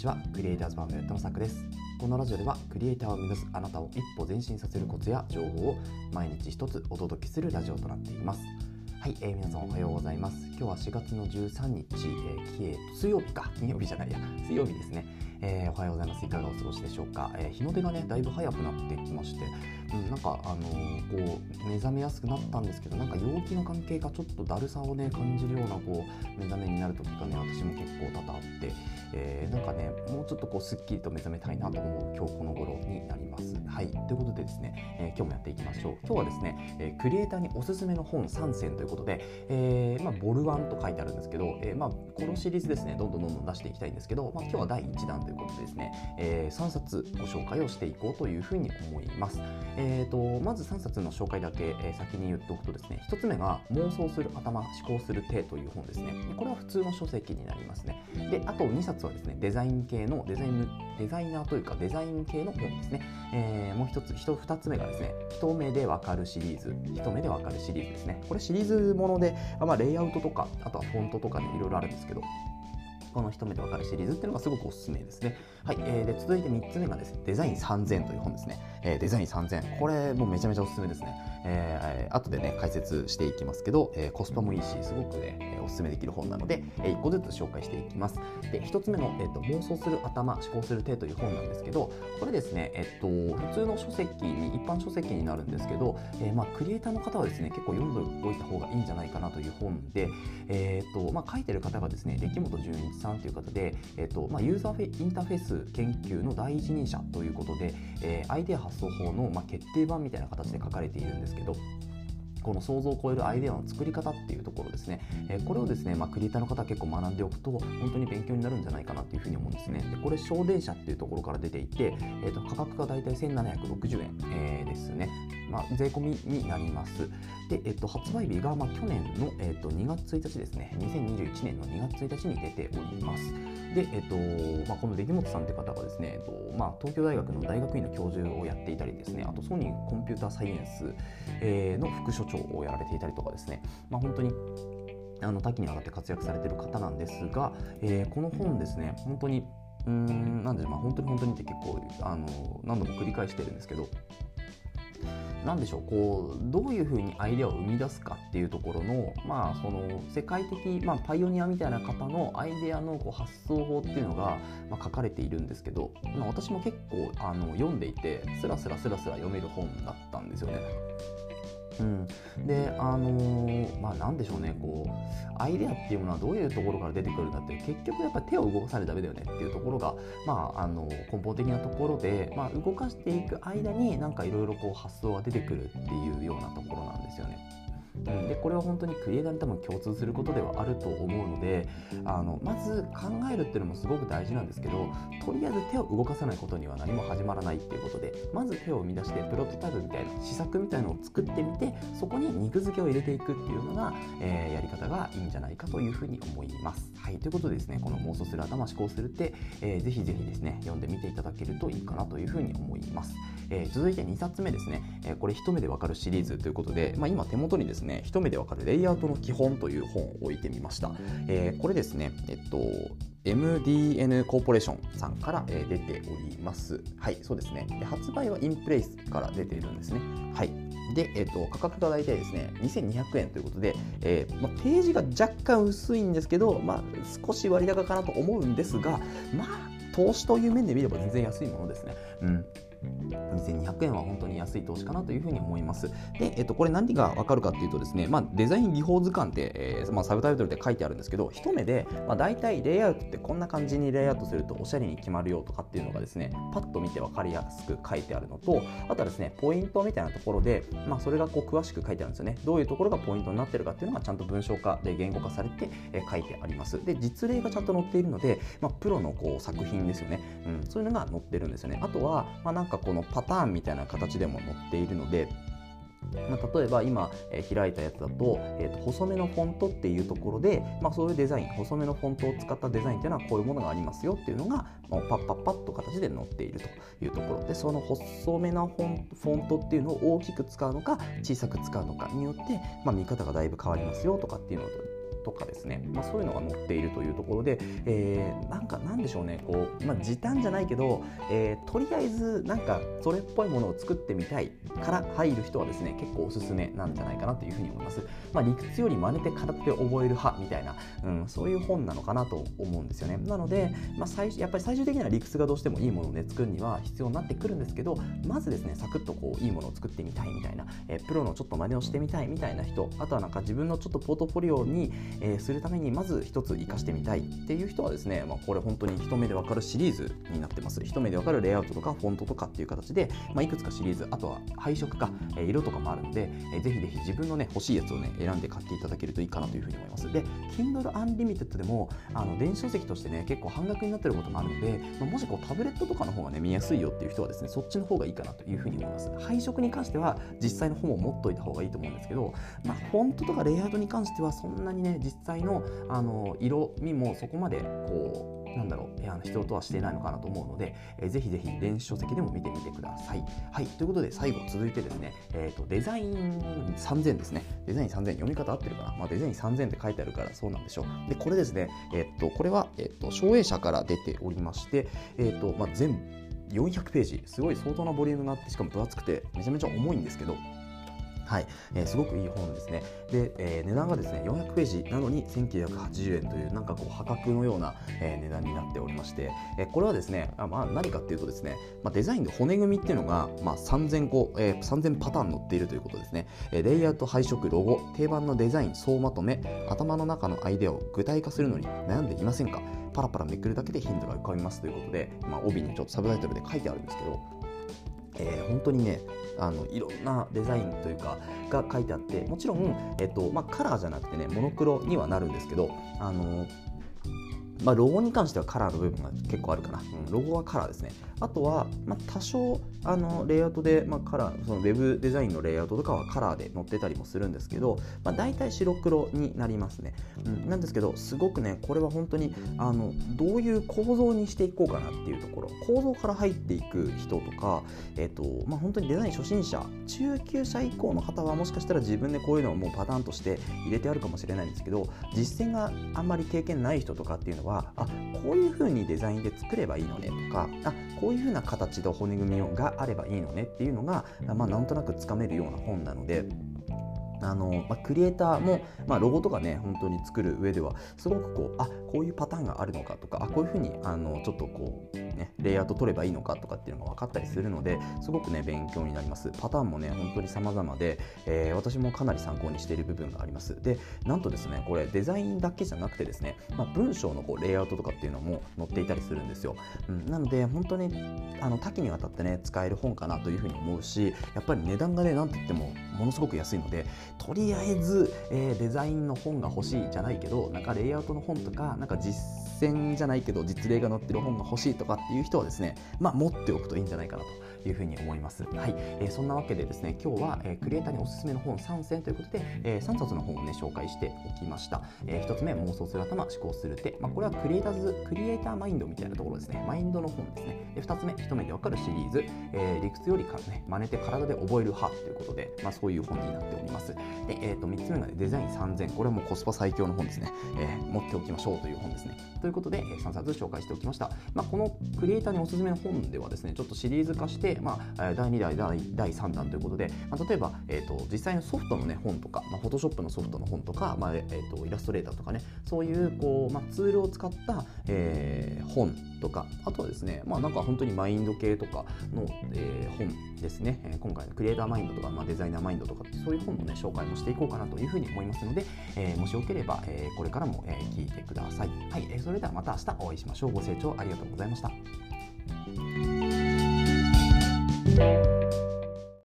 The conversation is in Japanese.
ちは。クリエイターズファームのさくです。このラジオではクリエイターを目指すあなたを一歩前進させるコツや情報を毎日一つお届けするラジオとなっています。はい、えー、皆さんおはようございます。今日は4月の13日、えー、水曜日か。金曜日じゃないや。水曜日ですね、えー、おはようございます。いかがお過ごしでしょうか、えー、日の出がねだいぶ早くなってきましてうん、なんかあの、こう目覚めやすくなったんですけどなんか陽気の関係がちょっとだるさをね感じるようなこう目覚めになる時がね私も結構多々あって、えー、なんかねもうちょっとこうすっきりと目覚めたいなと思う今日この頃になります。はいということでですね、えー、今日もやっていきましょう。今日はですね、えクリエイターにおすすめの本3選ということで、えまあ、ボルワンと書いてあるんですけど、えまあ、このシリーズですねどんどんどんどん出していきたいんですけど、まあ、今日は第1弾ということでですね、え3冊ご紹介をしていこうというふうに思います。えーと、まず3冊の紹介だけ、えー、先に言っておくとですね1つ目が「妄想する頭思考する手」という本ですね。これは普通の書籍になりますね。であと2冊はですねデザイン系のデザインデザイナーというかデザイン系の本ですね、えー、もう1つ2つ目がですね一目でわかるシリーズ。一目でわかるシリーズですね。これシリーズもので、まあ、レイアウトとかあとはフォントとかねいろいろあるんですけどこの一目でわかるシリーズっていうのがすごくおすすめですね。はい、えー、で続いて3つ目がですね、デザイン3000という本ですね。えー、デザイン3000。これもうめちゃめちゃおすすめですね。えー、後でね、解説していきますけど、えー、コスパもいいし、すごくね、おすすめできる本なので、えー、1個ずつ紹介していきます。で、1つ目の、えーと、妄想する頭、思考する手という本なんですけど、これですね、えっ、ー、と、普通の書籍に、一般書籍になるんですけど、えー、まあ、クリエイターの方はですね、結構読んでおいた方がいいんじゃないかなという本で、えっ、ー、と、まあ、書いてる方がですね、出来本純一さんという方で、えっ、と、まあ、ユーザーインターフェース研究の第一人者ということで、えー、アイデア発想法の、まあ、決定版みたいな形で書かれているんですけど、この想像を超えるアイデアの作り方っていうところですね、えー、これをですね、まあ、クリエイターの方結構学んでおくと本当に勉強になるんじゃないかなっていうふうに思うんですね。でこれ小電車っていうところから出ていて、えー、と価格が大体1760円、えー、ですね、まあ、税込みになります。で、えー、と発売日がまあ去年の、えー、と2月1日ですね。2021年の2月1日に出ております。で、えーとまあ、この出来本さんって方がですね、えーとまあ、東京大学の大学院の教授をやっていたりですねあとソニーコンピューターサイエンス、え、の副所長をやられていたりとかですね、まあ、本当にあの多岐にわたって活躍されてる方なんですが、えー、この本ですね本当にうんなんでまあ本当に本当にって結構あの何度も繰り返してるんですけど何でしょうこうどういうふうにアイデアを生み出すかっていうところの,、まあその世界的、まあ、パイオニアみたいな方のアイデアのこう発想法っていうのが、まあ、書かれているんですけど、まあ、私も結構あの読んでいてスラスラスラスラ読める本だったんですよね。うん、であのー、まあ何でしょうねこうアイデアっていうものはどういうところから出てくるんだって結局やっぱ手を動かされダメだよねっていうところが、まあ、あの根本的なところで、まあ、動かしていく間になんかいろいろ発想が出てくるっていうようなところなんですよね。でこれは本当にクリエイターに多分共通することではあると思うのであのまず考えるっていうのもすごく大事なんですけどとりあえず手を動かさないことには何も始まらないっていうことでまず手を生み出してプロトタイプみたいな試作みたいなのを作ってみてそこに肉付けを入れていくっていうのが、えー、やり方がいいんじゃないかというふうに思います。はい、ということでですねこの妄想する頭思考するって、えー、ぜひぜひですね読んでみていただけるといいかなというふうに思います。えー、続いて2冊目ですね、え、これ一目でわかるシリーズということで、まあ、今手元にですねね一目でわかるレイアウトの基本という本を置いてみました、えー、これですねえっと MDN コーポレーションさんから、え出ております。はい、そうですね。で発売はインプレイスから出ているんですね。はい。で、えっと、価格が大体ですね、2200円ということで、えー、まあ、ページが若干薄いんですけど、まあ、少し割高かなと思うんですが、まあ、投資という面で見れば全然安いものですね。うん。2200円は本当に安い投資かなというふうに思います。で、えっと、これ何がわかるかっていうとですね、まあ、デザイン技法図鑑って、えーまあ、サブタイトルで書いてあるんですけど、一目で、まあ、大体レイアウトってこんな感じにレイアウトするとおしゃれに決まるよとかっていうのがですね、パッと見て分かりやすく書いてあるのと、あとはですね、ポイントみたいなところで、まあ、それがこう詳しく書いてあるんですよね。どういうところがポイントになってるかっていうのがちゃんと文章化で言語化されて、えー、書いてあります。で、実例がちゃんと載っているので、まあ、プロのこう作品ですよね、うん。そういうのが載ってるんですよね。あとは、まあ、なんかこのパターンみたいな形でも載っているのでまあ、例えば今、えー、開いたやつだと,、えーと、細めのフォントっていうところで、まあ、そういうデザイン細めのフォントを使ったデザインっていうのはこういうものがありますよっていうのが、まあ、パッパッパッと形で載っているというところでその細めなフォンフォントっていうのを大きく使うのか小さく使うのかによって、まあ、見方がだいぶ変わりますよとかっていうのをとかですね、まあ、そういうのが載っているというところで、えー、なんかなんでしょうねこう、まあ、時短じゃないけど、えー、とりあえずなんかそれっぽいものを作ってみたいから入る人はですね結構おすすめなんじゃないかなというふうに思います、まあ、理屈より真似て片手で覚える派みたいな、うん、そういう本なのかなと思うんですよね。なので、まあ、最やっぱり最終的には理屈がどうしてもいいものをね作るには必要になってくるんですけどまずですねサクッとこういいものを作ってみたいみたいな、えー、プロのちょっと真似をしてみたいみたいな人あとはなんか自分のちょっとポートフォリオに、えー、するためにまず一つ活かしてみたいっていう人はですね、まあ、これ本当に一目でわかるシリーズになってます。一目でわかるレイアウトとかフォントとかっていう形で、まあ、いくつかシリーズあとは配色か、えー、色とかもあるんで、えー、ぜひぜひ自分のね欲しいやつをね選んで買っていただけるといいかなというふうに思います。で Kindle Unlimited でもあの電子書籍としてね結構半額になってることもあるので、まあ、もしこうタブレットとかの方がね見やすいよっていう人はですねそっちの方がいいかなというふうに思います。配色に関しては実際の本を持っといた方がいいと思うんですけど、まあ、フォントとかレイアウトに関してはそんなにね実際のあの色味もそこまでこうなんだろう、あの必要とはしていないのかなと思うので、えー、ぜひぜひ電子書籍でも見てみてください。はい、ということで最後続いてですね、えーと、デザイン3000ですね。デザイン3000読み方合ってるかな、まあ、デザイン3000って書いてあるからそうなんでしょう。で、これですね、えっ、ー、と、これは、えっ、ー、と、省営者から出ておりまして、えっ、ー、と、まあ、全400ページ、すごい相当なボリュームがあって、しかも分厚くて、めちゃめちゃ重いんですけど、はい、えー、すごくいい本ですね。で、えー、値段がですね、400ページなのに1980円という、なんかこう破格のような、えー、値段になっておりまして、え、これはですね、あまあ、何かっていうとですね、まあ、デザインで骨組みっていうのが、まあ、3000個、えー、3000パターン載っているということですね。えレイアウト、配色、ロゴ、定番のデザイン、総まとめ、頭の中のアイデアを具体化するのに悩んでいませんか？パラパラめくるだけでヒントが浮かびますということで、まあ、帯にちょっとサブタイトルで書いてあるんですけど、えー、本当にねあのいろんなデザインというかが書いてあってもちろん、えっとまあ、カラーじゃなくてねモノクロにはなるんですけどあのまあ、ロゴに関してはカラーの部分が結構あるかな、うん、ロゴはカラーですね。あとは、まあ、多少あのレイアウトで、まあ、カラーそのウェブデザインのレイアウトとかはカラーで載ってたりもするんですけど、まあ、大体白黒になりますね、うん、なんですけどすごくねこれは本当にあのどういう構造にしていこうかなっていうところ。構造から入っていく人とか、えっとまあ、本当にデザイン初心者中級者以降の方はもしかしたら自分でこういうのをもうパターンとして入れてあるかもしれないんですけど実践があんまり経験ない人とかっていうのはあこういう風にデザインで作ればいいのねとかあこういう風な形で骨組みがあればいいのねっていうのが、まあ、なんとなくつかめるような本なので。あのまあ、クリエイターも、まあ、ロゴとかね本当に作る上ではすごくこうあこういうパターンがあるのかとかあこういうふうにあのちょっとこう、ね、レイアウト取ればいいのかとかっていうのが分かったりするのですごくね勉強になります。パターンもね本当に様々で、えー、私もかなり参考にしている部分があります。でなんとですねこれデザインだけじゃなくてですね、まあ、文章のこうレイアウトとかっていうのも載っていたりするんですよ、うん、なので本当にあの多岐にわたってね使える本かなというふうに思うしやっぱり値段がねなんて言ってもものすごく安いのでとりあえず、えー、デザインの本が欲しいじゃないけどなんかレイアウトの本とかなんか実践じゃないけど実例が載ってる本が欲しいとかっていう人はですね、まあ、持っておくといいんじゃないかなと。いうふうに思います。はい、えー、そんなわけでですね、今日は、えー、クリエイターにおすすめの本3選ということで、えー、3冊の本をね紹介しておきました。えー、1つ目、妄想する頭、思考する手。まあ、これはクリエイターズクリエイターマインドみたいなところですね。マインドの本ですね。で2つ目、一目でわかるシリーズ、えー、理屈よりかね真似て体で覚える派ということで、まあ、そういう本になっております。で、えー、と3つ目が、ね、デザイン3000。これはもうコスパ最強の本ですね。えー、持っておきましょうという本ですね。ということで、えー、3冊紹介しておきました。まあ、このクリエイターにおすすめの本ではですね、ちょっとシリーズ化して、まあ、第2弾第第3弾ということで、まあ、例えば、えーと、実際のソフトの、ね、本とか、まあ、フォトショップのソフトの本とか、まあえーと、イラストレーターとかねそういうこう、まあ、ツールを使った、えー、本とかあとはですね、まあ、なんか本当にマインド系とかの、えー、本ですね、えー、今回のクリエイターマインドとか、まあ、デザイナーマインドとかそういう本の、ね、紹介もしていこうかなというふうに思いますので、えー、もしよければ、えー、これからも、えー、聞いてください。はい、えー、それではまた明日お会いしましょう。ご清聴ありがとうございました。thank you